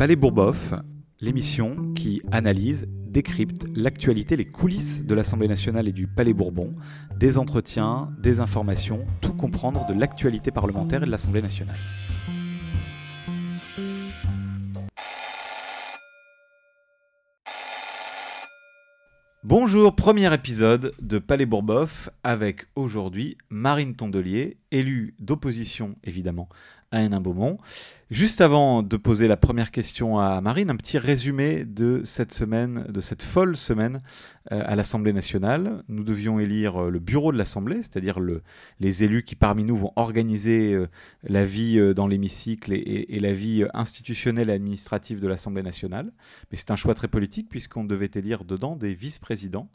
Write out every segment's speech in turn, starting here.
Palais Bourboff, l'émission qui analyse, décrypte l'actualité, les coulisses de l'Assemblée nationale et du Palais Bourbon, des entretiens, des informations, tout comprendre de l'actualité parlementaire et de l'Assemblée nationale. Bonjour, premier épisode de Palais Bourboff avec aujourd'hui Marine Tondelier, élue d'opposition évidemment à. Juste avant de poser la première question à Marine, un petit résumé de cette semaine, de cette folle semaine euh, à l'Assemblée nationale. Nous devions élire euh, le bureau de l'Assemblée, c'est-à-dire le, les élus qui parmi nous vont organiser euh, la vie dans l'hémicycle et, et, la vie institutionnelle et administrative de l'Assemblée nationale. Mais c'est un choix très politique puisqu'on devait élire dedans des vice-présidents.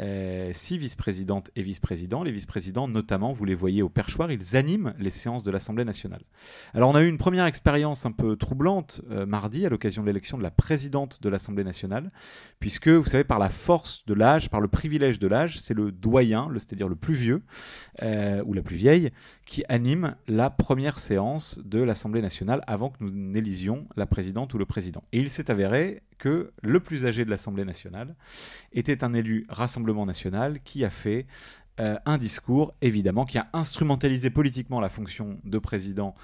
Euh, six vice-présidentes et vice-présidents. Les vice-présidents, notamment, vous les voyez au perchoir, ils animent les séances de l'Assemblée nationale. Alors on a eu une première expérience un peu troublante euh, mardi à l'occasion de l'élection de la présidente de l'Assemblée nationale, puisque, vous savez, par la force de l'âge, par le privilège de l'âge, c'est le doyen, c'est-à-dire le plus vieux, euh, ou la plus vieille, qui anime la première séance de l'Assemblée nationale avant que nous n'élisions la présidente ou le président. Et il s'est avéré que le plus âgé de l'Assemblée nationale était un élu Rassemblement national qui a fait euh, un discours, évidemment, qui a instrumentalisé politiquement la fonction de président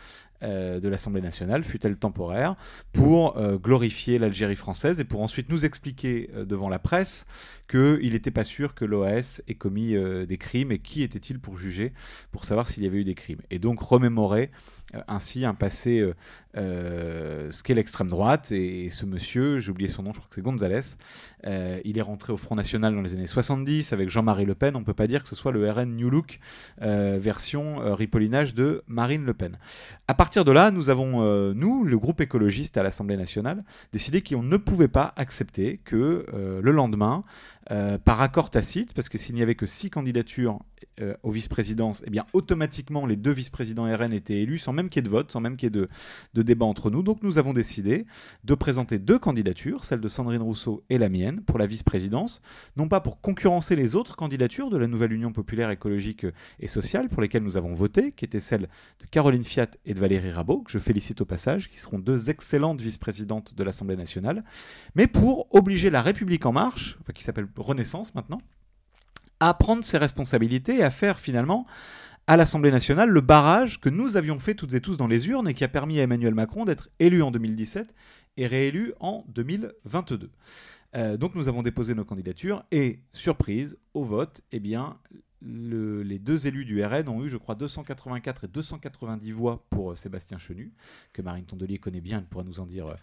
de l'Assemblée nationale, fut-elle temporaire, pour euh, glorifier l'Algérie française et pour ensuite nous expliquer devant la presse qu'il n'était pas sûr que l'OAS ait commis des crimes et qui était-il pour juger, pour savoir s'il y avait eu des crimes. Et donc remémorer ainsi un passé euh, ce qu'est l'extrême droite. Et, ce monsieur, j'ai oublié son nom, je crois que c'est González, euh, il est rentré au Front National dans les années 70 avec Jean-Marie Le Pen. On ne peut pas dire que ce soit le RN New Look euh, version ripollinage de Marine Le Pen. À partir de là, nous avons, nous, le groupe écologiste à l'Assemblée nationale, décidé qu'on ne pouvait pas accepter que le lendemain, par accord tacite, parce que s'il n'y avait que six candidatures aux vice-présidences, eh bien automatiquement les deux vice-présidents RN étaient élus sans même qu'il y ait de vote, sans même qu'il y ait de, de débat entre nous. Donc nous avons décidé de présenter deux candidatures, celle de Sandrine Rousseau et la mienne, pour la vice-présidence, non pas pour concurrencer les autres candidatures de la nouvelle Union populaire écologique et sociale pour lesquelles nous avons voté, qui étaient celles de Caroline Fiat et de Valérie Rabault, que je félicite au passage, qui seront deux excellentes vice-présidentes de l'Assemblée nationale, mais pour obliger la République en marche, enfin, qui s'appelle Renaissance maintenant, à prendre ses responsabilités et à faire finalement à l'Assemblée nationale le barrage que nous avions fait toutes et tous dans les urnes et qui a permis à Emmanuel Macron d'être élu en 2017 et réélu en 2022. Euh, donc nous avons déposé nos candidatures et, surprise, au vote, eh les deux élus du RN ont eu, je crois, 284 et 290 voix pour euh, Sébastien Chenu, que Marine Tondelier connaît bien, elle pourra nous en dire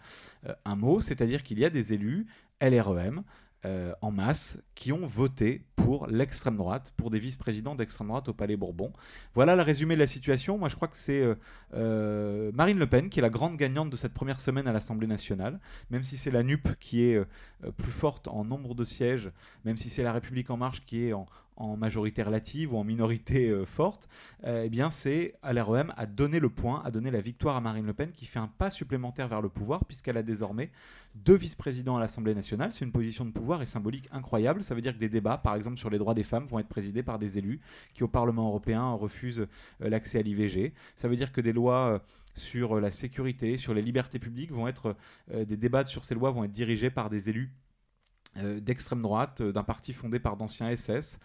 euh, un mot. C'est-à-dire qu'il y a des élus LREM euh, en masse qui ont voté pour l'extrême droite, pour des vice-présidents d'extrême droite au Palais Bourbon. Voilà le résumé de la situation. Moi, je crois que c'est euh, euh, Marine Le Pen qui est la grande gagnante de cette première semaine à l'Assemblée nationale, même si c'est la NUP qui est plus forte en nombre de sièges, même si c'est la République en marche qui est en, en majorité relative ou en minorité euh, forte, euh, eh c'est à l'REM à donner le point, à donner la victoire à Marine Le Pen qui fait un pas supplémentaire vers le pouvoir puisqu'elle a désormais deux vice-présidents à l'Assemblée nationale. C'est une position de pouvoir et symbolique incroyable. Ça veut dire que des débats, par exemple sur les droits des femmes, vont être présidés par des élus qui au Parlement européen refusent euh, l'accès à l'IVG. Ça veut dire que des lois sur la sécurité, sur les libertés publiques vont être des débats sur ces lois vont être dirigés par des élus d'extrême droite, d'un parti fondé par d'anciens SS.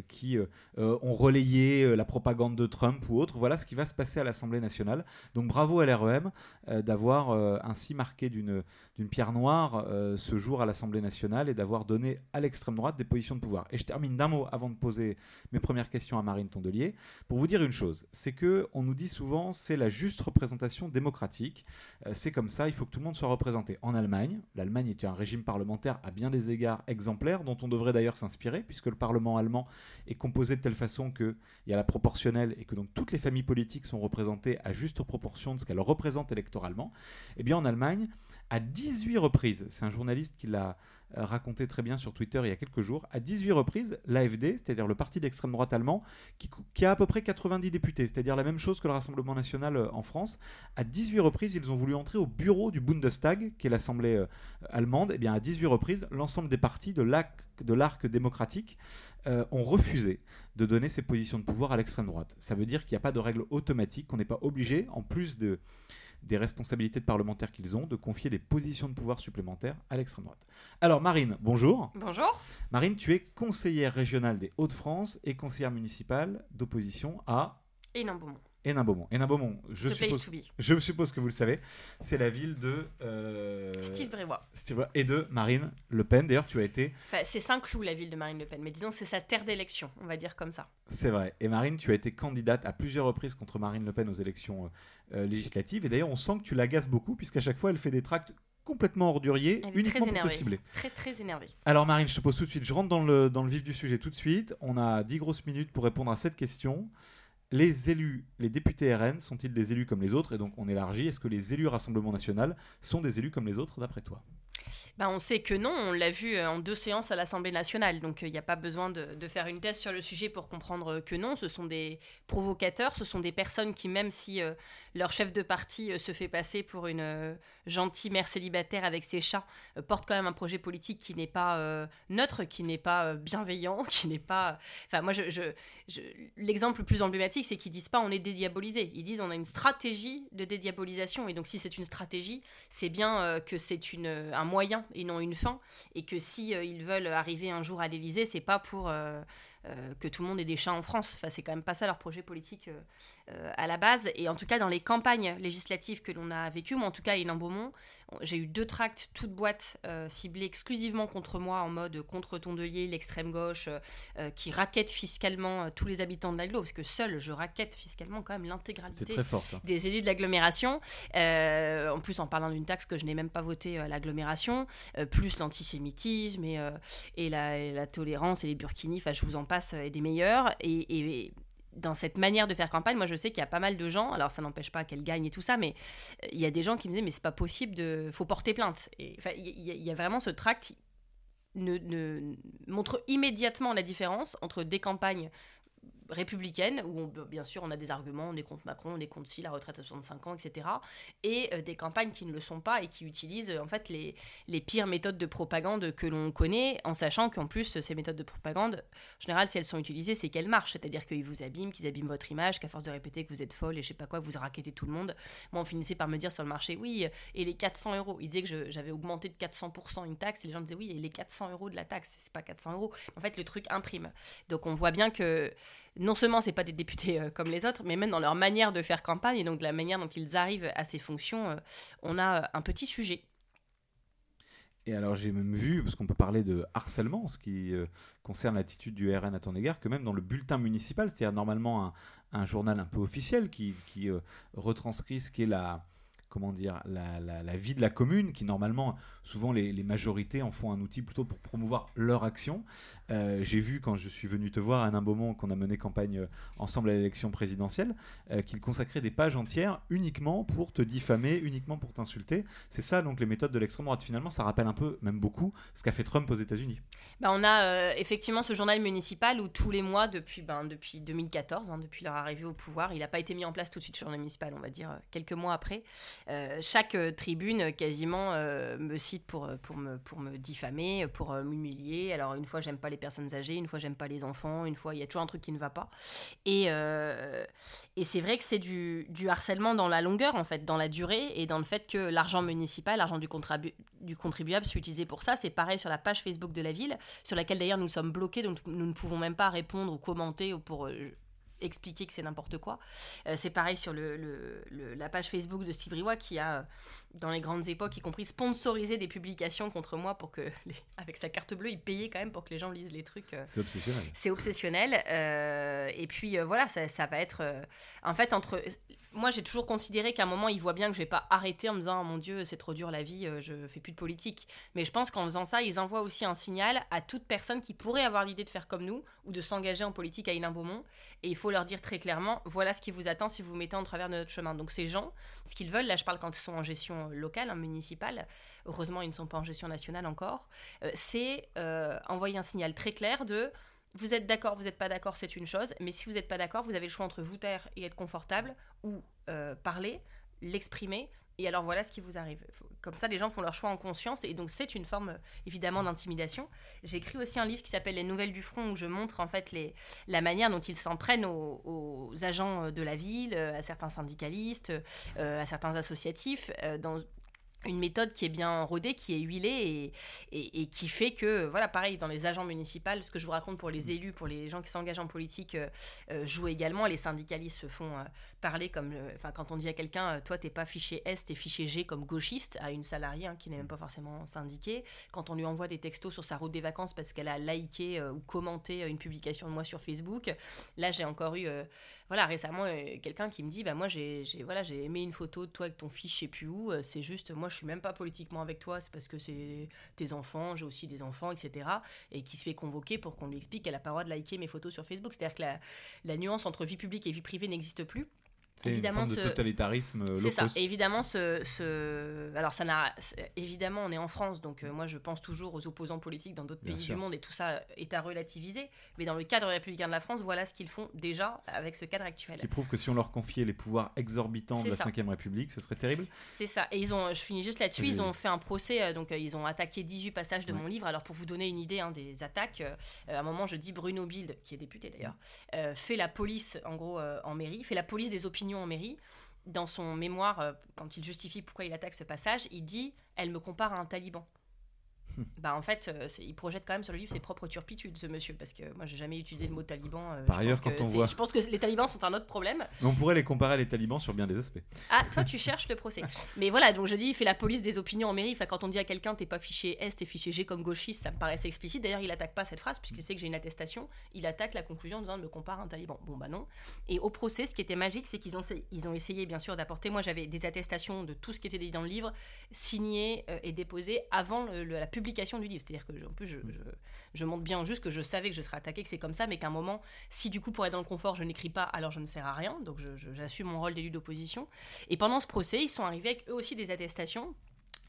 Euh, qui euh, euh, ont relayé la propagande de Trump ou autre. Voilà ce qui va se passer à l'Assemblée nationale. Donc bravo à l'REM d'avoir ainsi marqué d'une pierre noire ce jour à l'Assemblée nationale et d'avoir donné à l'extrême droite des positions de pouvoir. Et je termine d'un mot avant de poser mes premières questions à Marine Tondelier pour vous dire une chose, c'est que on nous dit souvent c'est la juste représentation démocratique, c'est comme ça, il faut que tout le monde soit représenté. En Allemagne, l'Allemagne est un régime parlementaire à bien des égards exemplaire dont on devrait d'ailleurs s'inspirer puisque le Parlement allemand est composé de telle façon qu'il y a la proportionnelle et que donc toutes les familles politiques sont représentées à juste proportion de ce qu'elles représentent électoralement, eh bien en Allemagne, à 18 reprises, c'est un journaliste qui l'a euh, raconté très bien sur Twitter il y a quelques jours, à 18 reprises, l'AFD, c'est-à-dire le parti d'extrême droite allemand, qui, a à peu près 90 députés, c'est-à-dire la même chose que le Rassemblement national euh, en France, à 18 reprises, ils ont voulu entrer au bureau du Bundestag, qui est l'Assemblée euh, allemande, et eh bien à 18 reprises, l'ensemble des partis de l'arc démocratique ont refusé de donner ces positions de pouvoir à l'extrême droite. Ça veut dire qu'il n'y a pas de règle automatique, qu'on n'est pas obligé, en plus de des responsabilités de parlementaires qu'ils ont, de confier des positions de pouvoir supplémentaires à l'extrême droite. Alors Marine, bonjour. Bonjour. Marine, tu es conseillère régionale des Hauts-de-France et conseillère municipale d'opposition à... Hénin Beaumont. Hénin-Beaumont. Hénin-Beaumont, je, The suppose, je que vous le savez, c'est la ville de... euh, Steve Brévois. Steve- et de Marine Le Pen. D'ailleurs, tu as été... Enfin, c'est Saint-Cloud, la ville de Marine Le Pen, mais disons c'est sa terre d'élection, on va dire comme ça. C'est vrai. Et Marine, tu as été candidate à plusieurs reprises contre Marine Le Pen aux élections euh, euh, législatives. Et d'ailleurs, on sent que tu l'agaces beaucoup, puisqu'à chaque fois, elle fait des tracts complètement orduriers, Elle est uniquement très pour te énervée. cibler. Très très énervé. Alors Marine, je te pose tout de suite, je rentre dans le, dans le vif du sujet tout de suite. On a 10 grosses minutes pour répondre à cette question. Les élus, les députés RN sont-ils des élus comme les autres? Et donc on élargit, est-ce que les élus Rassemblement National sont des élus comme les autres d'après toi? Ben, on sait que non, on l'a vu euh, en deux séances à l'Assemblée nationale, donc il n'y a pas besoin de, faire une thèse sur le sujet pour comprendre euh, que non, ce sont des provocateurs, ce sont des personnes qui, même si euh, leur chef de parti euh, se fait passer pour une euh, gentille mère célibataire avec ses chats, euh, portent quand même un projet politique qui n'est pas euh, neutre, qui n'est pas euh, bienveillant, qui n'est pas... Enfin, moi, l'exemple le plus emblématique, c'est qu'ils disent pas on est dédiabolisé, ils disent on a une stratégie de dédiabolisation, et donc si c'est une stratégie, c'est bien euh, que c'est un moyen et non une fin, et que si euh, ils veulent arriver un jour à l'Élysée, c'est pas pour euh, euh, que tout le monde ait des chats en France. Enfin, c'est quand même pas ça leur projet politique euh, à la base. Et en tout cas, dans les campagnes législatives que l'on a vécues, moi en tout cas, à Hénin-Beaumont, j'ai eu deux tracts, toutes boîtes euh, ciblées exclusivement contre moi, en mode contre Tondelier, l'extrême gauche, euh, euh, qui raquettent fiscalement tous les habitants de l'agglo, parce que seul je raquette fiscalement quand même l'intégralité des élus de l'agglomération. En plus, en parlant d'une taxe que je n'ai même pas votée à l'agglomération, plus l'antisémitisme et, et, la, et la tolérance et les burkinis, enfin, je vous en passe, et des meilleurs. Et, et dans cette manière de faire campagne, moi, je sais qu'il y a pas mal de gens, alors ça n'empêche pas qu'elle gagne et tout ça, mais euh, il y a des gens qui me disaient, mais c'est pas possible, de faut porter plainte. Et, enfin, il y, a- il y a vraiment ce tract ne, ne- montre immédiatement la différence entre des campagnes républicaines, où bien sûr on a des arguments, on est contre Macron, on est contre si la retraite à 65 ans, etc. Et euh, des campagnes qui ne le sont pas et qui utilisent euh, en fait les, les pires méthodes de propagande que l'on connaît, en sachant qu'en plus ces méthodes de propagande, en général si elles sont utilisées, c'est qu'elles marchent, c'est-à-dire qu'ils vous abîment, qu'ils abîment votre image, qu'à force de répéter que vous êtes folle et je sais pas quoi, vous raquettez tout le monde. Moi on finissait par me dire sur le marché, oui, et les 400 euros, ils disaient que j'avais augmenté de 400% une taxe, et les gens disaient oui, et les 400 euros de la taxe, c'est pas 400 euros. En fait le truc imprime. Donc on voit bien que non seulement c'est pas des députés euh, comme les autres, mais même dans leur manière de faire campagne et donc de la manière dont ils arrivent à ces fonctions, euh, on a euh, un petit sujet. Et alors j'ai même vu, parce qu'on peut parler de harcèlement, ce qui concerne l'attitude du RN à ton égard, que même dans le bulletin municipal, c'est-à-dire normalement un, journal un peu officiel qui, retranscrit ce qu'est la comment dire la, vie de la commune, qui normalement souvent les majorités en font un outil plutôt pour promouvoir leur action. Euh, j'ai vu quand je suis venu te voir à Nain Beaumont qu'on a mené campagne euh, ensemble à l'élection présidentielle, euh, qu'il consacrait des pages entières uniquement pour te diffamer, uniquement pour t'insulter. C'est ça donc les méthodes de l'extrême droite. Finalement, ça rappelle un peu, même beaucoup, ce qu'a fait Trump aux États-Unis. Bah, on a effectivement ce journal municipal où tous les mois, depuis, ben, depuis 2014, hein, depuis leur arrivée au pouvoir, il n'a pas été mis en place tout de suite, ce journal municipal, on va dire quelques mois après. Chaque tribune quasiment me cite pour, pour, me, pour me diffamer, pour m'humilier. Alors une fois j'aime pas les personnes âgées, une fois j'aime pas les enfants, une fois il y a toujours un truc qui ne va pas. Et, euh, et c'est vrai que c'est du, du harcèlement dans la longueur en fait, dans la durée et dans le fait que l'argent municipal, l'argent du, contribu- du contribuable soit utilisé pour ça. C'est pareil sur la page Facebook de la ville, sur laquelle d'ailleurs nous sommes bloqués, donc nous ne pouvons même pas répondre ou commenter ou pour... euh, expliquer que c'est n'importe quoi. Euh, c'est pareil sur le, le- le- la page Facebook de Steve Briouat qui a, euh, dans les grandes époques, y compris sponsorisé des publications contre moi pour que, les- avec sa carte bleue, il payait quand même pour que les gens lisent les trucs. euh, C'est obsessionnel. c'est obsessionnel. euh, et puis euh, voilà, ça, ça va être. en fait, entre. Moi, j'ai toujours considéré qu'à un moment, ils voient bien que je vais pas arrêter en me disant, oh, mon Dieu, c'est trop dur la vie, euh, je fais plus de politique. Mais je pense qu'en faisant ça, ils envoient aussi un signal à toute personne qui pourrait avoir l'idée de faire comme nous ou de s'engager en politique à Hénin-Beaumont. Et il faut leur dire très clairement, voilà ce qui vous attend si vous vous mettez en travers de notre chemin. Donc ces gens, ce qu'ils veulent, là je parle quand ils sont en gestion locale, hein, municipale, heureusement ils ne sont pas en gestion nationale encore, euh, c'est euh, envoyer un signal très clair de vous êtes d'accord, vous n'êtes pas d'accord, c'est une chose, mais si vous n'êtes pas d'accord, vous avez le choix entre vous taire et être confortable ou euh, parler. l'exprimer. Et alors voilà ce qui vous arrive. Comme ça, les gens font leur choix en conscience. Et donc, c'est une forme, évidemment, d'intimidation. J'ai écrit aussi un livre qui s'appelle Les Nouvelles du Front, où je montre en fait la manière dont ils s'en prennent aux, agents de la ville, à certains syndicalistes, à certains associatifs, dans, une méthode qui est bien rodée, qui est huilée et, et, qui fait que, voilà, pareil, dans les agents municipaux, ce que je vous raconte pour les élus, pour les gens qui s'engagent en politique, euh, euh, joue également. Les syndicalistes se font euh, parler comme, enfin, quand on dit à quelqu'un, toi, t'es pas fiché S, t'es fiché G comme gauchiste, à une salariée hein, qui n'est même pas forcément syndiquée. Quand on lui envoie des textos sur sa route des vacances parce qu'elle a liké ou commenté une publication de moi sur Facebook, là, j'ai encore eu voilà, récemment, quelqu'un qui me dit, bah moi j'ai voilà, j'ai aimé une photo de toi avec ton fils, je sais plus où, c'est juste, moi je suis même pas politiquement avec toi, c'est parce que c'est tes enfants, j'ai aussi des enfants, etc. Et qui se fait convoquer pour qu'on lui explique qu'elle a pas le droit de liker mes photos sur Facebook. C'est-à-dire que la, la nuance entre vie publique et vie privée n'existe plus. Évidemment une forme de totalitarisme euh, C'est ça. Et évidemment, ce, ce... alors ça n'a, évidemment, on est en France, donc euh, moi je pense toujours aux opposants politiques dans d'autres pays du monde, et tout ça est à relativiser. Mais dans le cadre républicain de la France, voilà ce qu'ils font déjà avec ce cadre actuel. Ce qui prouve que si on leur confiait les pouvoirs exorbitants de la Ve République, ce serait terrible. C'est ça. Et ils ont, je finis juste là-dessus, ils ont fait un procès, euh, donc ils ont attaqué 18 passages de mon livre. Alors pour vous donner une idée hein, des attaques, à un moment je dis Bruno Bild, qui est député d'ailleurs, fait la police en gros en mairie, fait la police des opinions en mairie. Dans son mémoire, euh, quand il justifie pourquoi il attaque ce passage, il dit Elle me compare à un taliban. Bah en fait, euh, il projette quand même sur le livre ses propres turpitudes, ce monsieur, parce que moi j'ai jamais utilisé le mot taliban. Euh, Par ailleurs, quand on voit... je pense que les talibans sont un autre problème. Mais on pourrait les comparer à les talibans sur bien des aspects. Ah, toi tu cherches le procès. Mais voilà, donc je dis, il fait la police des opinions en mairie. Enfin, quand on dit à quelqu'un t'es pas fiché S, t'es fiché G comme gauchiste, ça me paraissait explicite. D'ailleurs, il attaque pas cette phrase puisqu'il sait que j'ai une attestation. Il attaque la conclusion en disant me compare à un taliban. Bon bah non. Et au procès, ce qui était magique, c'est qu'ils ont, ils ont essayé bien sûr d'apporter. Moi j'avais des attestations de tout ce qui était dit dans le livre, signées euh, et déposées avant la publication du livre. C'est-à-dire que, en plus, je, je, montre bien juste que je savais que je serais attaqué, que c'est comme ça, mais qu'à un moment, si du coup, pour être dans le confort, je n'écris pas, alors je ne sers à rien. Donc, j'assume mon rôle d'élu d'opposition. Et pendant ce procès, ils sont arrivés avec eux aussi des attestations.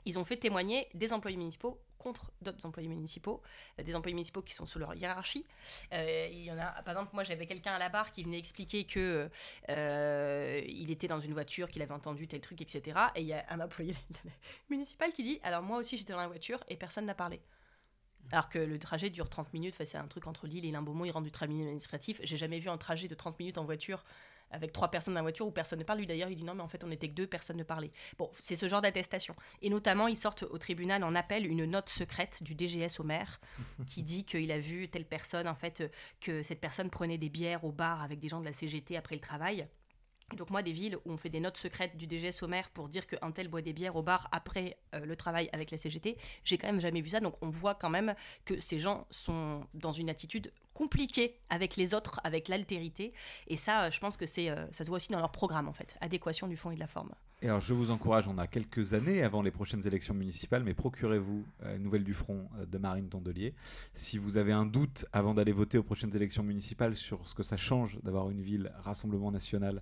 Ils ont fait témoigner des employés municipaux contre d'autres employés municipaux, euh, des employés municipaux qui sont sous leur hiérarchie. Euh, il y en a, par exemple, moi j'avais quelqu'un à la barre qui venait expliquer que euh, il était dans une voiture, qu'il avait entendu tel truc, etc. Et il y a un employé municipal qui dit, alors moi aussi j'étais dans la voiture et personne n'a parlé. Alors que le trajet dure 30 minutes, c'est un truc entre Lille et Limbaumont, il rentre du tribunal administratif. J'ai jamais vu un trajet de 30 minutes en voiture avec trois personnes dans la voiture où personne ne parle. Lui d'ailleurs, il dit non, mais en fait, on n'était que deux, personne ne parlait. Bon, c'est ce genre d'attestation. Et notamment, ils sortent au tribunal en appel une note secrète du DGS au maire qui dit qu'il a vu telle personne, en fait, que cette personne prenait des bières au bar avec des gens de la CGT après le travail donc moi, des villes où on fait des notes secrètes du DG sommaire pour dire qu'un tel boit des bières au bar après euh, le travail avec la CGT, j'ai quand même jamais vu ça. Donc on voit quand même que ces gens sont dans une attitude compliquée avec les autres, avec l'altérité. Et ça, euh, je pense que c'est, euh, ça se voit aussi dans leur programme en fait, adéquation du fond et de la forme. Et alors je vous encourage, on a quelques années avant les prochaines élections municipales, mais procurez-vous une nouvelle du front de Marine Tondelier. Si vous avez un doute avant d'aller voter aux prochaines élections municipales sur ce que ça change d'avoir une ville Rassemblement national euh,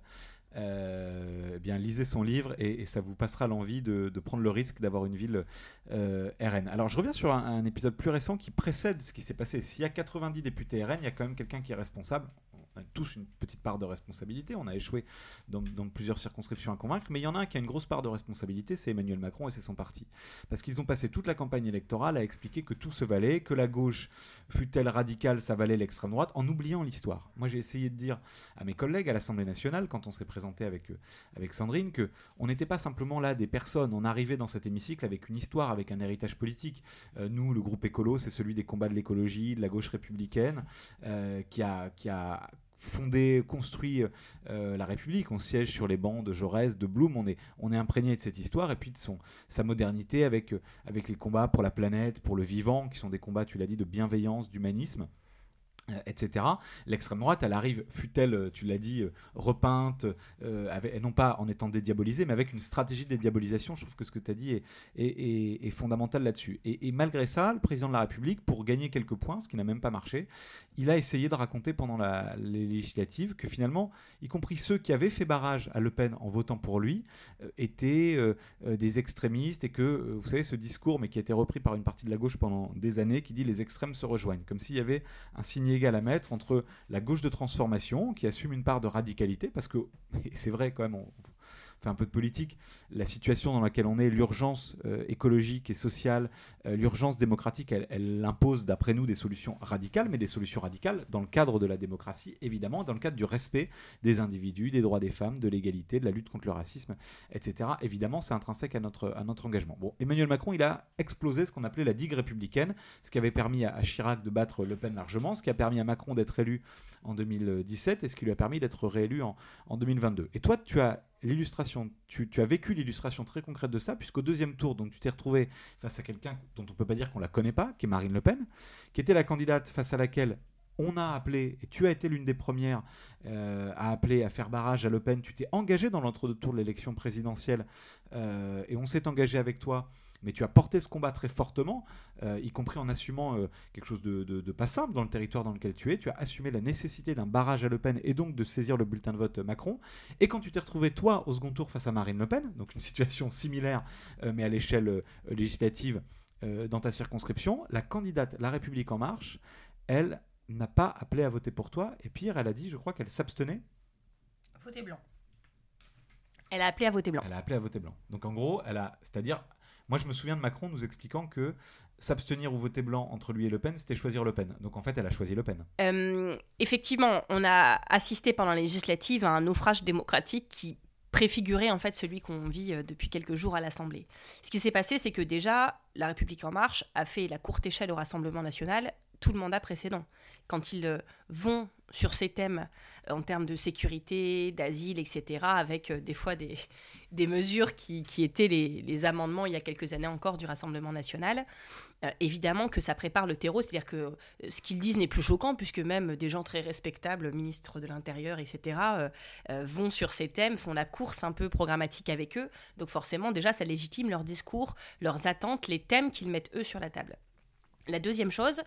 eh bien lisez son livre et, ça vous passera l'envie de, prendre le risque d'avoir une ville euh, RN. Alors je reviens sur un, épisode plus récent qui précède ce qui s'est passé. S'il y a 90 députés RN, il y a quand même quelqu'un qui est responsable on a tous une petite part de responsabilité. On a échoué dans, plusieurs circonscriptions à convaincre, mais il y en a un qui a une grosse part de responsabilité, c'est Emmanuel Macron et c'est son parti. Parce qu'ils ont passé toute la campagne électorale à expliquer que tout se valait, que la gauche, fut-elle radicale, ça valait l'extrême droite, en oubliant l'histoire. Moi, j'ai essayé de dire à mes collègues à l'Assemblée nationale, quand on s'est présenté avec, avec Sandrine, que on n'était pas simplement là des personnes. On arrivait dans cet hémicycle avec une histoire, avec un héritage politique. Euh, nous, le groupe écolo, c'est celui des combats de l'écologie, de la gauche républicaine, euh, qui a, qui a fondé, construit euh, la République. On siège sur les bancs de Jaurès, de Blum. On est, on est imprégné de cette histoire et puis de son, sa modernité avec, euh, avec les combats pour la planète, pour le vivant, qui sont des combats, tu l'as dit, de bienveillance, d'humanisme. Euh, etc. L'extrême droite, elle arrive, fut-elle, euh, tu l'as dit, euh, repeinte, avec, non pas en étant dédiabolisée, mais avec une stratégie de dédiabolisation. Je trouve que ce que tu as dit est, fondamental là-dessus. Et, malgré ça, le président de la République, pour gagner quelques points, ce qui n'a même pas marché, il a essayé de raconter pendant les législatives que finalement, y compris ceux qui avaient fait barrage à Le Pen en votant pour lui, étaient des extrémistes et que, vous savez, ce discours, mais qui a été repris par une partie de la gauche pendant des années, qui dit les extrêmes se rejoignent, comme s'il y avait un signe à mettre entre la gauche de transformation, qui assume une part de radicalité, parce que c'est vrai quand même, un peu de politique, la situation dans laquelle on est, l'urgence euh, écologique et sociale, euh, l'urgence démocratique, elle, impose d'après nous des solutions radicales, mais des solutions radicales dans le cadre de la démocratie, évidemment, dans le cadre du respect des individus, des droits des femmes, de l'égalité, de la lutte contre le racisme, etc. Évidemment, c'est intrinsèque à notre, engagement. Emmanuel Macron, il a explosé ce qu'on appelait la digue républicaine, ce qui avait permis à, Chirac de battre Le Pen largement, ce qui a permis à Macron d'être élu en 2017 et ce qui lui a permis d'être réélu en 2022. Et toi, tu as l'illustration, tu, as vécu l'illustration très concrète de ça, puisqu'au deuxième tour, donc tu t'es retrouvé face à quelqu'un dont on peut pas dire qu'on la connaît pas, qui est Marine Le Pen, qui était la candidate face à laquelle on a appelé, et tu as été l'une des premières euh, à appeler à faire barrage à Le Pen, tu t'es engagé dans l'entre-deux-tours de l'élection présidentielle, euh, et on s'est engagé avec toi mais tu as porté ce combat très fortement, euh, y compris en assumant euh, quelque chose de, pas simple dans le territoire dans lequel tu es. Tu as assumé la nécessité d'un barrage à Le Pen et donc de saisir le bulletin de vote Macron. Et quand tu t'es retrouvé, toi, au second tour face à Marine Le Pen, donc une situation similaire, euh, mais à l'échelle législative dans ta circonscription, la candidate La République En Marche, elle n'a pas appelé à voter pour toi. Et pire, elle a dit, je crois qu'elle s'abstenait. Voter blanc. Elle a appelé à voter blanc. Elle a appelé à voter blanc. Donc en gros, elle a, c'est-à-dire moi, je me souviens de Macron nous expliquant que s'abstenir ou voter blanc entre lui et Le Pen, c'était choisir Le Pen. Donc en fait, elle a choisi Le Pen. Euh, effectivement, on a assisté pendant les législatives à un naufrage démocratique qui préfigurait en fait celui qu'on vit euh, depuis quelques jours à l'Assemblée. Ce qui s'est passé, c'est que déjà, La République en marche a fait la courte échelle au Rassemblement national tout le mandat précédent. Quand ils euh, vont sur ces thèmes en termes de sécurité, d'asile, etc., avec des fois des, mesures qui, étaient les, amendements il y a quelques années encore du Rassemblement national. Euh, évidemment que ça prépare le terreau, c'est-à-dire que euh, ce qu'ils disent n'est plus choquant, puisque même des gens très respectables, ministres de l'Intérieur, etc., euh, vont sur ces thèmes, font la course un peu programmatique avec eux. Donc forcément, déjà, ça légitime leur discours, leurs attentes, les thèmes qu'ils mettent eux sur la table. La deuxième chose,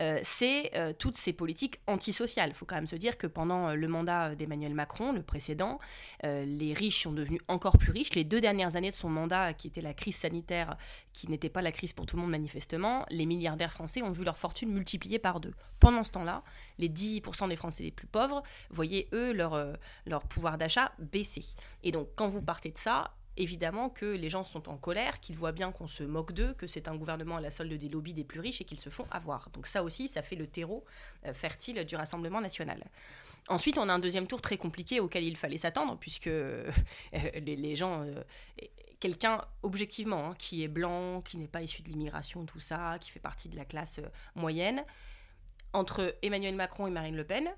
euh, c'est euh, toutes ces politiques antisociales. Il faut quand même se dire que pendant euh, le mandat d'Emmanuel Macron, le précédent, les riches sont devenus encore plus riches. Les deux dernières années de son mandat, qui était la crise sanitaire, qui n'était pas la crise pour tout le monde manifestement, les milliardaires français ont vu leur fortune multipliée par deux. Pendant ce temps-là, les 10% des Français les plus pauvres voyaient, eux, leur, leur pouvoir d'achat baisser. Et donc, quand vous partez de ça, évidemment que les gens sont en colère, qu'ils voient bien qu'on se moque d'eux, que c'est un gouvernement à la solde des lobbies des plus riches et qu'ils se font avoir. Donc ça aussi, ça fait le terreau euh, fertile du Rassemblement national. Ensuite, on a un deuxième tour très compliqué auquel il fallait s'attendre, puisque euh, les, gens... Euh, quelqu'un objectivement hein, qui est blanc, qui n'est pas issu de l'immigration, tout ça, qui fait partie de la classe moyenne, entre Emmanuel Macron et Marine Le Pen,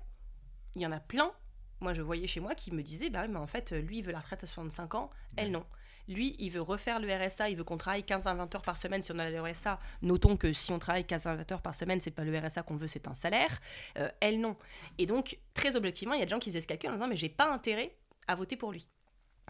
il y en a plein moi, je voyais chez moi qui me disait, bah mais en fait, lui, il veut la retraite à 65 ans, elle non. Lui, il veut refaire le RSA, il veut qu'on travaille 15 à 20 heures par semaine si on a le RSA. Notons que si on travaille 15 à 20 heures par semaine, c'est pas le RSA qu'on veut, c'est un salaire. Euh, elle, non. Et donc, très objectivement, il y a des gens qui faisaient ce calcul en disant, mais j'ai pas intérêt à voter pour lui.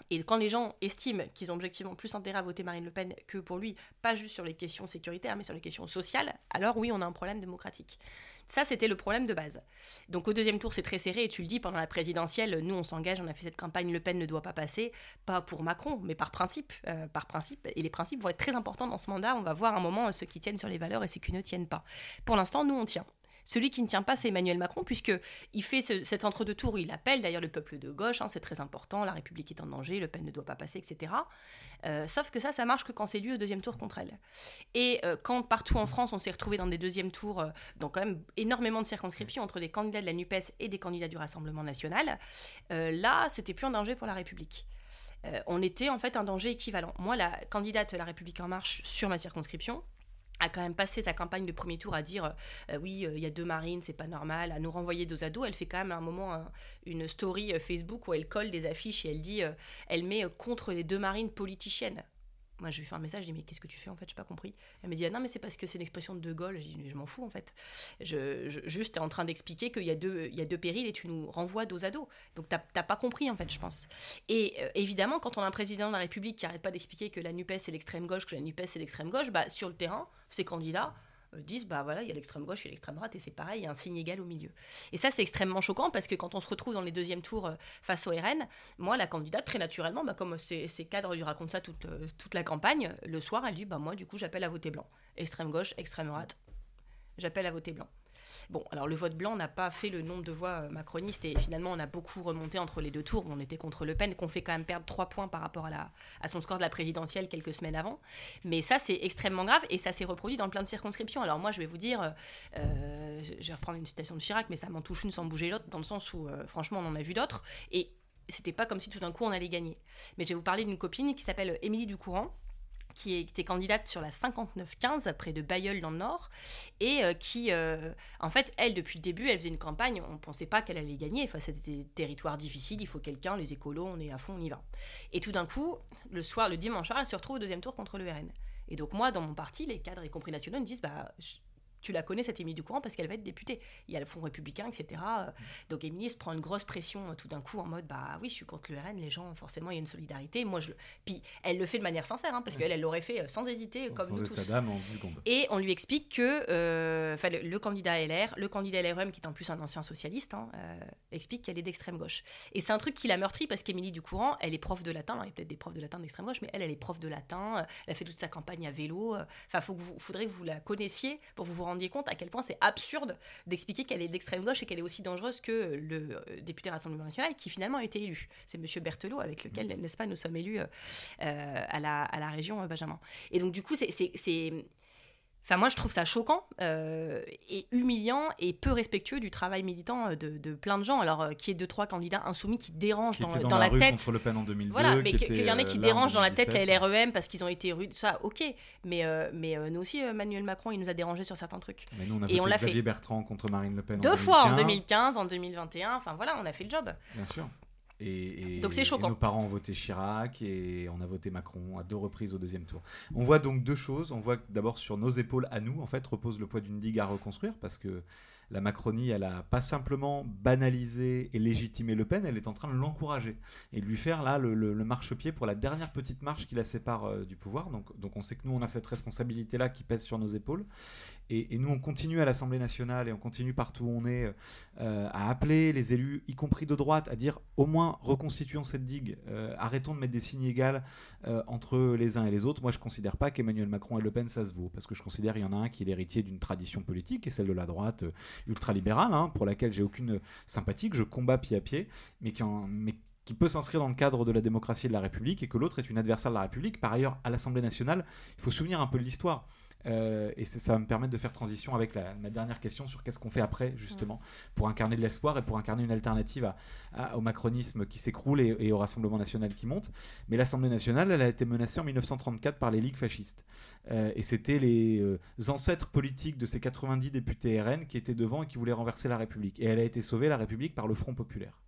Et quand les gens estiment qu'ils ont objectivement plus intérêt à voter Marine Le Pen que pour lui, pas juste sur les questions sécuritaires, mais sur les questions sociales, alors oui, on a un problème démocratique. Ça, c'était le problème de base. Donc au deuxième tour, c'est très serré, et tu le dis, pendant la présidentielle, nous, on s'engage, on a fait cette campagne, Le Pen ne doit pas passer, pas pour Macron, mais par principe. Euh, par principe. Et les principes vont être très importants dans ce mandat. On va voir un moment ceux qui tiennent sur les valeurs et ceux qui ne tiennent pas. Pour l'instant, nous, on tient. Celui qui ne tient pas, c'est Emmanuel Macron, puisqu'il fait cet entre-deux tours, il appelle d'ailleurs le peuple de gauche, hein, c'est très important, la République est en danger, Le Pen ne doit pas passer, etc. Euh, sauf que ça, ça marche que quand c'est lui au deuxième tour contre elle. Et euh, quand partout en France, on s'est retrouvé dans des deuxièmes tours, euh, dans quand même énormément de circonscriptions entre des candidats de la NUPES et des candidats du Rassemblement national, là, c'était plus un danger pour la République. on était en fait un danger équivalent. Moi, la candidate La République En Marche sur ma circonscription, a quand même passé sa campagne de premier tour à dire euh, euh, oui, euh, il y a deux marines, c'est pas normal, à nous renvoyer dos à dos. Elle fait quand même à un moment une story Facebook où elle colle des affiches et elle dit, elle met contre les deux marines politiciennes. Moi, je lui fais un message, je dis, mais qu'est-ce que tu fais en fait? Je n'ai pas compris. Elle me dit, ah, non, mais c'est parce que c'est l'expression de De Gaulle. Je dis, mais je m'en fous en fait. Je, je juste, en train d'expliquer qu'il y, a deux, il y a deux périls et tu nous renvoies dos à dos. Donc, tu n'as pas compris en fait, je pense. Et euh, évidemment, quand on a un président de la République qui n'arrête pas d'expliquer que la NUPES c'est l'extrême gauche, que la NUPES c'est l'extrême gauche, bah, sur le terrain, ces candidats, disent bah voilà il y a l'extrême gauche et l'extrême droite et c'est pareil il y a un signe égal au milieu. Et ça c'est extrêmement choquant parce que quand on se retrouve dans les deuxièmes tours euh, face au RN moi la candidate très naturellement bah, comme ces, cadres lui racontent ça toute, euh, toute la campagne le soir elle dit bah moi du coup j'appelle à voter blanc. Extrême gauche extrême droite j'appelle à voter blanc Bon, alors le vote blanc n'a pas fait le nombre de voix macronistes et finalement on a beaucoup remonté entre les deux tours. On était contre Le Pen, qu'on fait quand même perdre 3 points par rapport à, son score de la présidentielle quelques semaines avant. Mais ça, c'est extrêmement grave et ça s'est reproduit dans plein de circonscriptions. Alors moi, je vais vous dire, je vais reprendre une citation de Chirac, mais ça m'en touche une sans bouger l'autre, dans le sens où franchement, on en a vu d'autres. Et c'était pas comme si tout d'un coup on allait gagner. Mais je vais vous parler d'une copine qui s'appelle Émilie Ducourant, qui était candidate sur la 59-15 près de Bayeul dans le Nord et euh, qui, euh, en fait, elle depuis le début, elle faisait une campagne. On ne pensait pas qu'elle allait gagner. Enfin, c'était des territoires difficiles. Il faut quelqu'un. Les écolos, on est à fond, on y va. Et tout d'un coup, le soir, le dimanche soir, elle se retrouve au deuxième tour contre le RN. Et donc moi, dans mon parti, les cadres y compris nationaux me disent, bah, tu la connais, cette Émilie du courant, parce qu'elle va être députée. Il y a le Fonds républicain, etc. Donc Émilie se prend une grosse pression euh, tout d'un coup en mode bah oui, je suis contre le RN, les gens, forcément, il y a une solidarité. Moi, je Puis elle le fait de manière sincère, hein, parce qu'elle, elle l'aurait fait euh, sans hésiter, comme nous tous. Et on lui explique que euh, le, candidat LR, le candidat LRM, qui est en plus un ancien socialiste, hein, explique qu'elle est d'extrême gauche. Et c'est un truc qui l'a meurtri, parce qu'Émilie Ducourant, elle est prof de latin. Alors, il y a peut-être des profs de latin d'extrême gauche, mais elle, elle est prof de latin. Elle a fait toute sa campagne à vélo. Enfin, faut que vous, faudrait que vous la connaissiez pour vous vous rendiez compte à quel point c'est absurde d'expliquer qu'elle est d'extrême gauche et qu'elle est aussi dangereuse que le euh, député Rassemblement national qui finalement a été élu. C'est Monsieur Berthelot avec lequel, mmh. n'est-ce pas, nous sommes élus euh, euh, à, la, à la région Benjamin. Et donc du coup, c'est Enfin, moi, je trouve ça choquant euh, et humiliant et peu respectueux du travail militant euh, de, plein de gens. Alors, euh, qui est deux, trois candidats insoumis qui dérangent dans, dans, la, tête. Contre le Pen en 2002, voilà, mais qu'il y en a qui dérangent dans la tête la LREM parce qu'ils ont été rudes, ça, ok. Mais, mais nous aussi, Emmanuel Macron, il nous a dérangé sur certains trucs. Mais nous, on a et voté on Xavier fait. Bertrand contre Marine Le Pen. Deux fois en 2015, en 2021. Enfin, voilà, on a fait le job. Bien sûr. Et, donc c'est choquant. nos parents ont voté Chirac et on a voté Macron à deux reprises au deuxième tour. On voit donc deux choses. On voit que d'abord sur nos épaules à nous, en fait, repose le poids d'une digue à reconstruire parce que la Macronie, elle a pas simplement banalisé et légitimé Le Pen, elle est en train de l'encourager et de lui faire là le, le, marchepied pour la dernière petite marche qui la sépare euh, du pouvoir. Donc, donc on sait que nous, on a cette responsabilité-là qui pèse sur nos épaules. Et, nous, on continue à l'Assemblée nationale et on continue partout où on est euh, à appeler les élus, y compris de droite, à dire au moins reconstituons cette digue, euh, arrêtons de mettre des signes égaux euh, entre les uns et les autres. Moi, je ne considère pas qu'Emmanuel Macron et Le Pen, ça se vaut, parce que je considère qu'il y en a un qui est l'héritier d'une tradition politique, et celle de la droite ultralibérale, hein, pour laquelle j'ai aucune sympathie, que je combats pied à pied, mais qui, mais qui peut s'inscrire dans le cadre de la démocratie et de la République, et que l'autre est une adversaire de la République. Par ailleurs, à l'Assemblée nationale, il faut souvenir un peu de l'histoire. Euh, et ça va me permettre de faire transition avec ma dernière question sur qu'est-ce qu'on fait après, justement, pour incarner de l'espoir et pour incarner une alternative au macronisme qui s'écroule et, au Rassemblement national qui monte. Mais l'Assemblée nationale, elle a été menacée en 1934 par les ligues fascistes. Euh, et c'était les euh, ancêtres politiques de ces 90 députés RN qui étaient devant et qui voulaient renverser la République. Et elle a été sauvée, la République, par le Front populaire.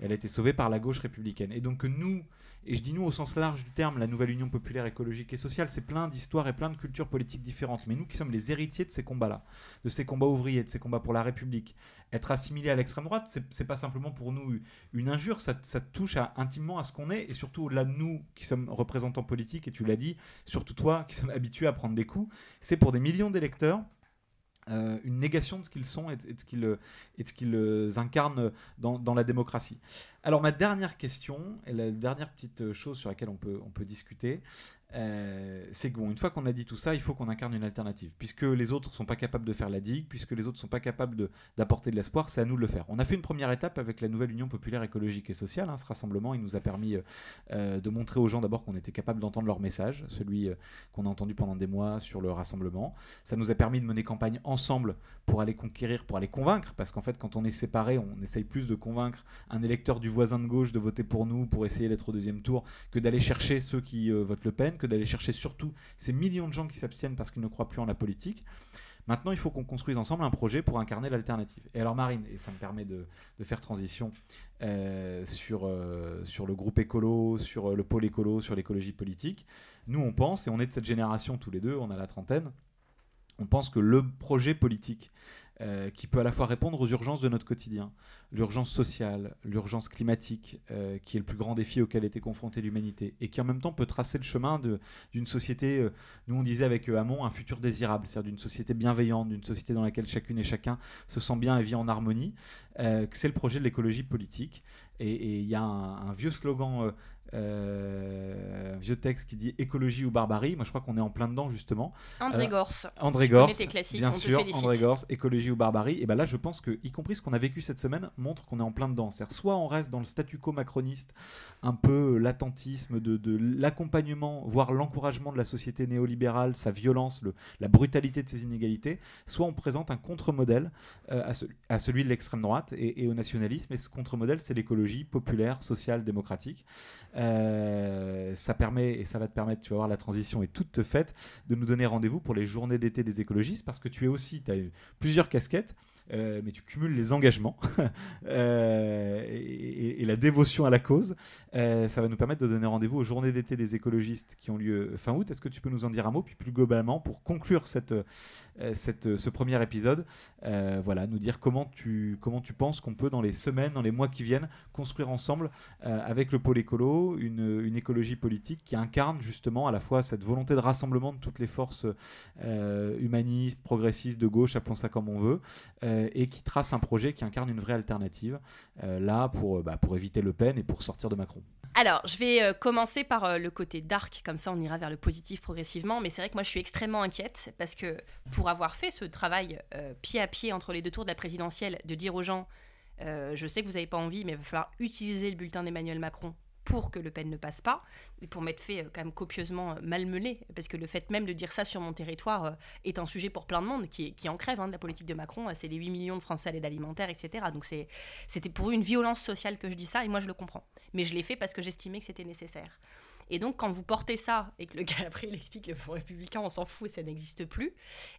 Elle a été sauvée par la gauche républicaine. Et donc nous, et je dis nous au sens large du terme, la nouvelle Union populaire écologique et sociale, c'est plein d'histoires et plein de cultures politiques différentes. Mais nous qui sommes les héritiers de ces combats-là, de ces combats ouvriers, de ces combats pour la République, être assimilés à l'extrême droite, c'est pas simplement pour nous une injure, ça, touche intimement à ce qu'on est, et surtout au-delà de nous qui sommes représentants politiques, et tu l'as dit, surtout toi qui sommes habitués à prendre des coups, c'est pour des millions d'électeurs euh, une négation de ce qu'ils sont et de, ce qu'ils incarnent dans, la démocratie. Alors ma dernière question, et la dernière petite chose sur laquelle on peut discuter, euh, c'est que bon, une fois qu'on a dit tout ça, il faut qu'on incarne une alternative. Puisque les autres ne sont pas capables de faire la digue, puisque les autres ne sont pas capables d'apporter de, l'espoir, c'est à nous de le faire. On a fait une première étape avec la nouvelle Union populaire écologique et sociale. Hein, ce rassemblement, il nous a permis euh, de montrer aux gens d'abord qu'on était capable d'entendre leur message, celui euh, qu'on a entendu pendant des mois sur le rassemblement. Ça nous a permis de mener campagne ensemble pour aller conquérir, pour aller convaincre, parce qu'en fait, quand on est séparé, on essaye plus de convaincre un électeur du voisin de gauche de voter pour nous pour essayer d'être au deuxième tour que d'aller chercher ceux qui votent Le Pen que d'aller chercher surtout ces millions de gens qui s'abstiennent parce qu'ils ne croient plus en la politique. Maintenant, il faut qu'on construise ensemble un projet pour incarner l'alternative. Et alors, Marine, et ça me permet de, faire transition euh, sur, euh, sur le groupe écolo, sur euh, le pôle écolo, sur l'écologie politique. Nous, on pense, et on est de cette génération tous les deux, on a la trentaine, on pense que le projet politique euh, qui peut à la fois répondre aux urgences de notre quotidien, l'urgence sociale, l'urgence climatique, euh, qui est le plus grand défi auquel était confrontée l'humanité, et qui en même temps peut tracer le chemin d'une société, euh, nous on disait avec Hamon, un futur désirable, c'est-à-dire d'une société bienveillante, d'une société dans laquelle chacune et chacun se sent bien et vit en harmonie, c'est le projet de l'écologie politique. Et il y a un, vieux slogan Euh, vieux texte qui dit écologie ou barbarie. Moi, je crois qu'on est en plein dedans, justement. André Euh, Gorce. André classiques, bien on sûr. André Gorce, écologie ou barbarie. Et ben là, je pense que, y compris ce qu'on a vécu cette semaine, montre qu'on est en plein dedans. C'est-à-dire, soit on reste dans le statu quo macroniste, un peu l'attentisme de, de l'accompagnement, voire l'encouragement de la société néolibérale, sa violence, le- la brutalité de ses inégalités, soit on présente un contre-modèle euh, à, ce- à celui de l'extrême droite et, et au nationalisme. Et ce contre-modèle, c'est l'écologie populaire, sociale, démocratique. Euh, ça permet, et ça va te permettre, tu vas voir, la transition est toute faite, de nous donner rendez-vous pour les journées d'été des écologistes, parce que tu es aussi, tu as plusieurs casquettes, euh, mais tu cumules les engagements euh, et, la dévotion à la cause. Euh, ça va nous permettre de donner rendez-vous aux journées d'été des écologistes qui ont lieu fin août. Est-ce que tu peux nous en dire un mot Puis plus globalement, pour conclure ce premier épisode, voilà, nous dire comment tu, comment tu penses qu'on peut, dans les semaines, dans les mois qui viennent, construire ensemble, avec le pôle écolo, une, une écologie politique qui incarne justement à la fois cette volonté de rassemblement de toutes les forces humanistes, progressistes, de gauche, appelons ça comme on veut, euh, et qui trace un projet qui incarne une vraie alternative, euh, là, pour, euh, bah, pour éviter Le Pen et pour sortir de Macron. Alors, je vais commencer par le côté dark, comme ça on ira vers le positif progressivement. Mais c'est vrai que moi je suis extrêmement inquiète parce que pour avoir fait ce travail pied à pied entre les deux tours de la présidentielle, de dire aux gens je sais que vous n'avez pas envie, mais il va falloir utiliser le bulletin d'Emmanuel Macron pour que Le Pen ne passe pas, et pour m'être fait euh, quand même copieusement euh, malmener, parce que le fait même de dire ça sur mon territoire euh, est un sujet pour plein de monde qui, en crève hein, de la politique de Macron. C'est les 8 millions de Français à l'aide alimentaire, etc. Donc c'était pour une violence sociale que je dis ça, et moi je le comprends. Mais je l'ai fait parce que j'estimais que c'était nécessaire. Et donc, quand vous portez ça et que le gars après il explique le Front républicain, on s'en fout et ça n'existe plus,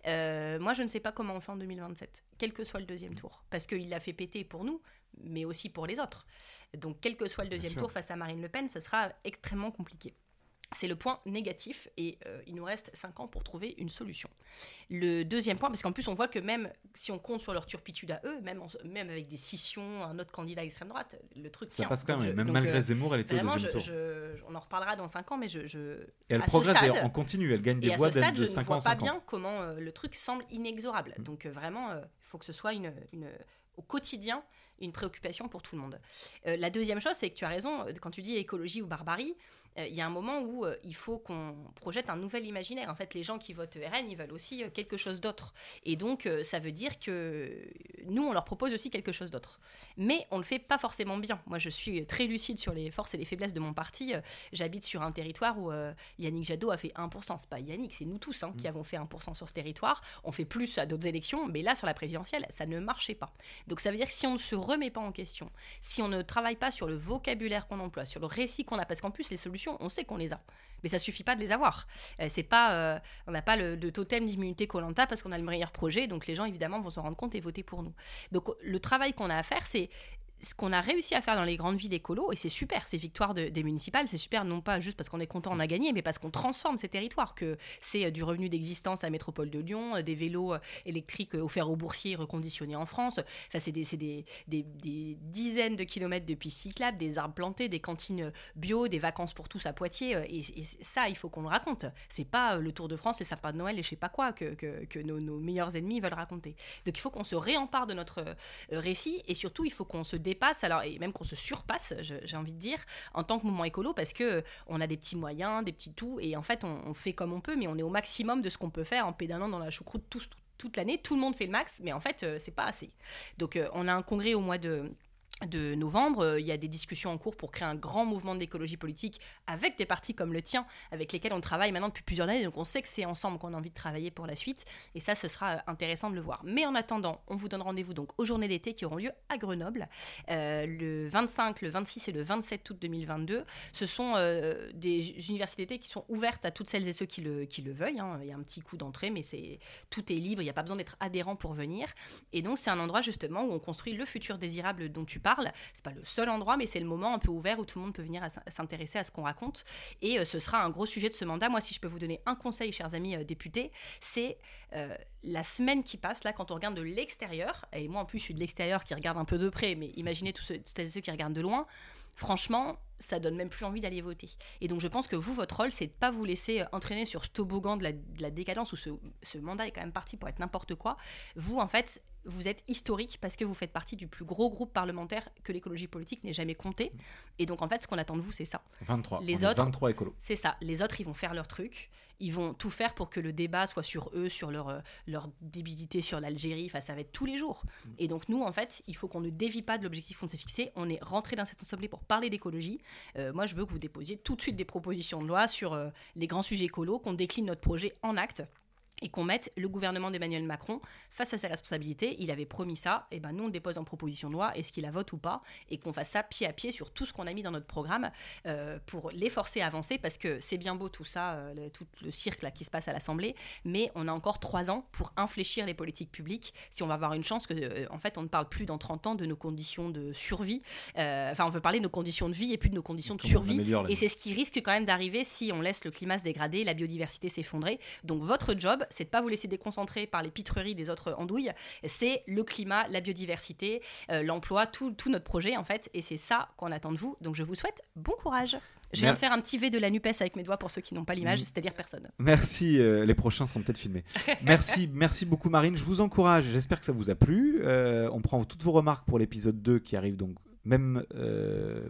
moi je ne sais pas comment on fait en 2027, quel que soit le deuxième tour. Parce qu'il l'a fait péter pour nous, mais aussi pour les autres. Donc, quel que soit le deuxième tour face à Marine Le Pen, ça sera extrêmement compliqué. C'est le point négatif et euh, il nous reste 5 ans pour trouver une solution. Le deuxième point, parce qu'en plus on voit que même si on compte sur leur turpitude à eux, même, en- même avec des scissions, un autre candidat à l'extrême droite, le truc Ça tient. passe quand Donc même, je- même donc, malgré euh, Zemmour, elle était au Vraiment, deuxième je- tour. je- on en reparlera dans 5 ans, mais je, Et elle progresse stade- d'ailleurs, en continu, elle gagne des et à voix ce stade, de je ne 5 ans vois pas 5 ans. bien comment euh, le truc semble inexorable. Donc euh, vraiment, il faut que ce soit une, une- au quotidien une préoccupation pour tout le monde. Euh, la deuxième chose, c'est que tu as raison, euh, quand tu dis écologie ou barbarie, euh, il y a un moment où euh, il faut qu'on projette un nouvel imaginaire. En fait, les gens qui votent RN, ils veulent aussi quelque chose d'autre. Et donc, ça veut dire que nous, on leur propose aussi quelque chose d'autre. Mais on le fait pas forcément bien. Moi, je suis très lucide sur les forces et les faiblesses de mon parti. J'habite sur un territoire où Yannick Jadot a fait 1%. C'est pas Yannick, c'est nous tous hein, qui avons fait 1% sur ce territoire. On fait plus à d'autres élections, mais là, sur la présidentielle, ça ne marchait pas. Donc ça veut dire que si on ne se remet pas en question, si on ne travaille pas sur le vocabulaire qu'on emploie, sur le récit qu'on a, parce qu'en plus, les solutions, on sait qu'on les a. Mais ça suffit pas de les avoir. Euh, c'est pas, euh, on n'a pas le, totem d'immunité Colanta parce qu'on a le meilleur projet, donc les gens évidemment vont s'en rendre compte et voter pour nous. Donc le travail qu'on a à faire, c'est ce qu'on a réussi à faire dans les grandes villes écolo, et c'est super, ces victoires de- des municipales, c'est super non pas juste parce qu'on est content, on a gagné, mais parce qu'on transforme ces territoires, que c'est euh, du revenu d'existence à la métropole de Lyon, euh, des vélos euh, électriques offerts aux boursiers reconditionnés en France, enfin c'est des, des, des- des dizaines de kilomètres de pistes cyclables, des arbres plantés, des cantines bio, des vacances pour tous à Poitiers, et, ça, il faut qu'on le raconte. C'est pas le Tour de France, les sapins de Noël et je sais pas quoi que, nos, nos meilleurs ennemis veulent raconter. Donc il faut qu'on se réempare de notre récit et surtout il faut qu'on se dépasse alors et même qu'on se surpasse j'ai envie de dire en tant que mouvement écolo parce que on a des petits moyens des petits tout et en fait on, fait comme on peut mais on est au maximum de ce qu'on peut faire en pédalant dans la choucroute toute l'année. Tout le monde fait le max mais en fait euh, c'est pas assez. Donc euh, on a un congrès au mois de de novembre, Euh, il y a des discussions en cours pour créer un grand mouvement d'écologie politique avec des partis comme le tien, avec lesquels on travaille maintenant depuis plusieurs années. Donc on sait que c'est ensemble qu'on a envie de travailler pour la suite. Et ça, ce sera euh, intéressant de le voir. Mais en attendant, on vous donne rendez-vous donc aux journées d'été qui auront lieu à Grenoble euh, le 25, le 26 et le 27 août 2022. Ce sont des universités d'été qui sont ouvertes à toutes celles et ceux qui le, qui le veuillent. hein. Il y a un petit coup d'entrée, mais tout est libre. Il n'y a pas besoin d'être adhérent pour venir. Et donc c'est un endroit justement où on construit le futur désirable dont tu parles. C'est pas le seul endroit, mais c'est le moment un peu ouvert où tout le monde peut venir s'intéresser à ce qu'on raconte. Et euh, ce sera un gros sujet de ce mandat. Moi, si je peux vous donner un conseil, chers amis euh, députés, c'est euh, la semaine qui passe, là, quand on regarde de l'extérieur, et moi en plus je suis de l'extérieur qui regarde un peu de près, mais imaginez tous ceux qui regardent de loin, franchement, ça donne même plus envie d'aller voter. Et donc je pense que vous, votre rôle, c'est de pas vous laisser euh, entraîner sur ce toboggan de la, décadence où ce, ce, mandat est quand même parti pour être n'importe quoi. Vous, en fait, vous êtes historique parce que vous faites partie du plus gros groupe parlementaire que l'écologie politique n'ait jamais compté. Et donc, en fait, ce qu'on attend de vous, c'est ça. 23. Les autres, 23 écolos. C'est ça. Les autres, ils vont faire leur truc. Ils vont tout faire pour que le débat soit sur eux, sur leur, euh, leur débilité sur l'Algérie. Enfin, ça va être tous les jours. Mm. Et donc, nous, en fait, il faut qu'on ne dévie pas de l'objectif qu'on s'est fixé. On est rentré dans cette assemblée pour parler d'écologie. Euh, moi, je veux que vous déposiez tout de suite des propositions de loi sur euh, les grands sujets écolos, qu'on décline notre projet en acte et qu'on mette le gouvernement d'Emmanuel Macron face à ses responsabilités. Il avait promis ça, et ben nous on le dépose en proposition de loi, est-ce qu'il la vote ou pas, et qu'on fasse ça pied à pied sur tout ce qu'on a mis dans notre programme euh, pour les forcer à avancer, parce que c'est bien beau tout ça, euh, tout le cirque là, qui se passe à l'Assemblée, mais on a encore trois ans pour infléchir les politiques publiques si on va avoir une chance que, euh, en fait, on ne parle plus dans 30 ans de nos conditions de survie. Enfin, on veut parler de nos conditions de vie et plus de nos conditions de survie. Et c'est ce qui risque quand même d'arriver si on laisse le climat se dégrader, la biodiversité s'effondrer. Donc votre job, c'est de pas vous laisser déconcentrer par les pitreries des autres andouilles. C'est le climat, la biodiversité, euh, l'emploi, tout, tout, notre projet en fait. Et c'est ça qu'on attend de vous. Donc je vous souhaite bon courage. Je viens de faire un petit V de la NUPES avec mes doigts pour ceux qui n'ont pas l'image, mm. c'est-à-dire personne. Merci, euh, les prochains seront peut-être filmés. merci, merci beaucoup Marine, je vous encourage, j'espère que ça vous a plu. Euh, on prend toutes vos remarques pour l'épisode 2 qui arrive donc même,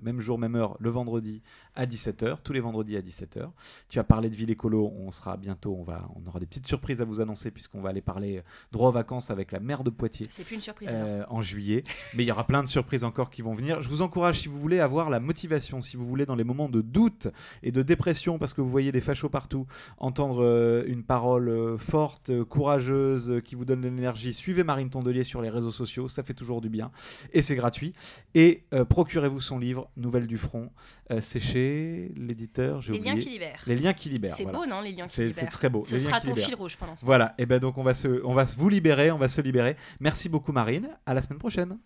même jour, même heure, le vendredi à 17h, tous les vendredis à 17h. Tu as parlé de Ville Écolo, on sera bientôt, on, va, on aura des petites surprises à vous annoncer puisqu'on va aller parler droit aux vacances avec la maire de Poitiers. C'est plus une surprise. Euh, en juillet. Mais il y aura plein de surprises encore qui vont venir. Je vous encourage, si vous voulez avoir la motivation, si vous voulez, dans les moments de doute et de dépression, parce que vous voyez des fachos partout, entendre euh, une parole euh, forte, courageuse, qui vous donne de l'énergie, suivez Marine Tondelier sur les réseaux sociaux, ça fait toujours du bien. Et c'est gratuit. Et procurez-vous son livre, Nouvelles du Front, séché l'éditeur Les liens qui libèrent. Les liens qui libèrent. C'est beau, non Les liens qui libèrent. C'est très beau. Ce sera ton fil rouge pendant ce Voilà. Et ben donc on va se, on va vous libérer, on va se libérer. Merci beaucoup Marine. À la semaine prochaine.